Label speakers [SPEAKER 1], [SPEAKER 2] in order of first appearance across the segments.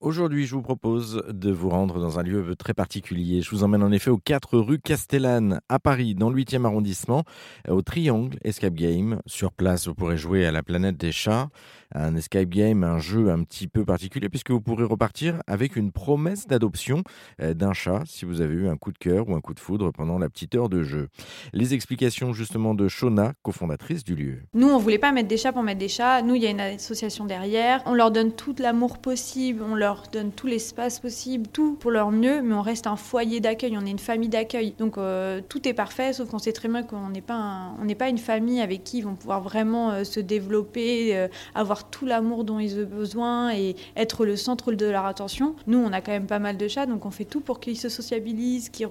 [SPEAKER 1] Aujourd'hui, je vous propose de vous rendre dans un lieu très particulier. Je vous emmène en effet aux 4 rue Castellane à Paris, dans le 8e arrondissement, au Triangle Escape Game. Sur place, vous pourrez jouer à la planète des chats, un escape game, un jeu un petit peu particulier, puisque vous pourrez repartir avec une promesse d'adoption euh, d'un chat si vous avez eu un coup de cœur ou un coup de foudre pendant la petite heure de jeu. Les explications justement de Shona, cofondatrice du lieu.
[SPEAKER 2] Nous, on voulait pas mettre des chats pour mettre des chats. Nous, il y a une association derrière. On leur donne tout l'amour possible, on leur donne tout l'espace possible, tout pour leur mieux, mais on reste un foyer d'accueil, on est une famille d'accueil. Donc euh, tout est parfait, sauf qu'on sait très bien qu'on n'est pas, on n'est pas une famille avec qui ils vont pouvoir vraiment euh, se développer, euh, avoir tout l'amour dont ils ont besoin et être le centre de leur attention. Nous, on a quand même pas mal de chats, donc on fait tout pour qu'ils se sociabilisent, qu'ils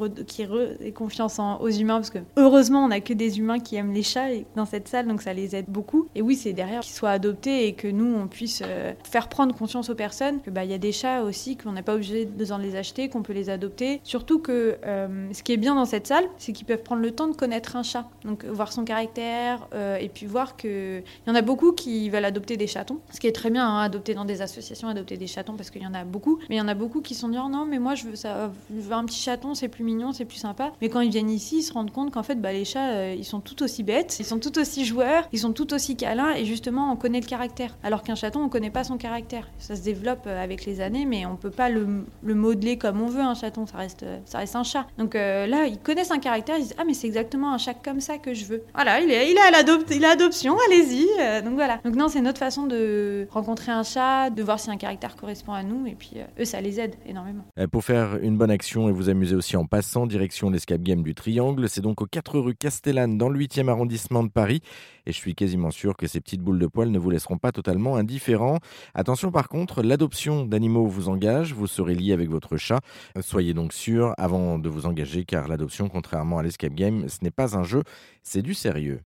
[SPEAKER 2] aient confiance aux humains, parce que heureusement, on a que des humains qui aiment les chats dans cette salle, donc ça les aide beaucoup. Et oui, c'est derrière qu'ils soient adoptés et que nous, on puisse faire prendre conscience aux personnes que bah y a des chats aussi qu'on n'est pas obligé de les acheter, qu'on peut les adopter. Surtout que euh, ce qui est bien dans cette salle, c'est qu'ils peuvent prendre le temps de connaître un chat, donc voir son caractère euh, et puis voir que il y en a beaucoup qui veulent adopter des ce qui est très bien, hein, adopter dans des associations, adopter des chatons parce qu'il y en a beaucoup. Mais il y en a beaucoup qui sont dit oh non mais moi je veux ça, je veux un petit chaton, c'est plus mignon, c'est plus sympa. Mais quand ils viennent ici, ils se rendent compte qu'en fait bah, les chats euh, ils sont tout aussi bêtes, ils sont tout aussi joueurs, ils sont tout aussi câlins et justement on connaît le caractère. Alors qu'un chaton on connaît pas son caractère. Ça se développe euh, avec les années, mais on peut pas le, modeler comme on veut un chaton, ça reste, ça reste un chat. Donc euh, là, ils connaissent un caractère, ils disent ah mais c'est exactement un chat comme ça que je veux. Voilà, il est, il a l'adoption, allez-y. Euh, donc voilà. Donc non, c'est notre façon de rencontrer un chat, de voir si un caractère correspond à nous, et puis eux, ça les aide énormément.
[SPEAKER 1] Pour faire une bonne action et vous amuser aussi en passant, direction l'escape game du Triangle, c'est donc aux 4 rue Castellane, dans le 8e arrondissement de Paris. Et je suis quasiment sûr que ces petites boules de poils ne vous laisseront pas totalement indifférents. Attention par contre, l'adoption d'animaux vous engage, vous serez lié avec votre chat. Soyez donc sûr avant de vous engager car l'adoption, contrairement à l'escape game, ce n'est pas un jeu, c'est du sérieux.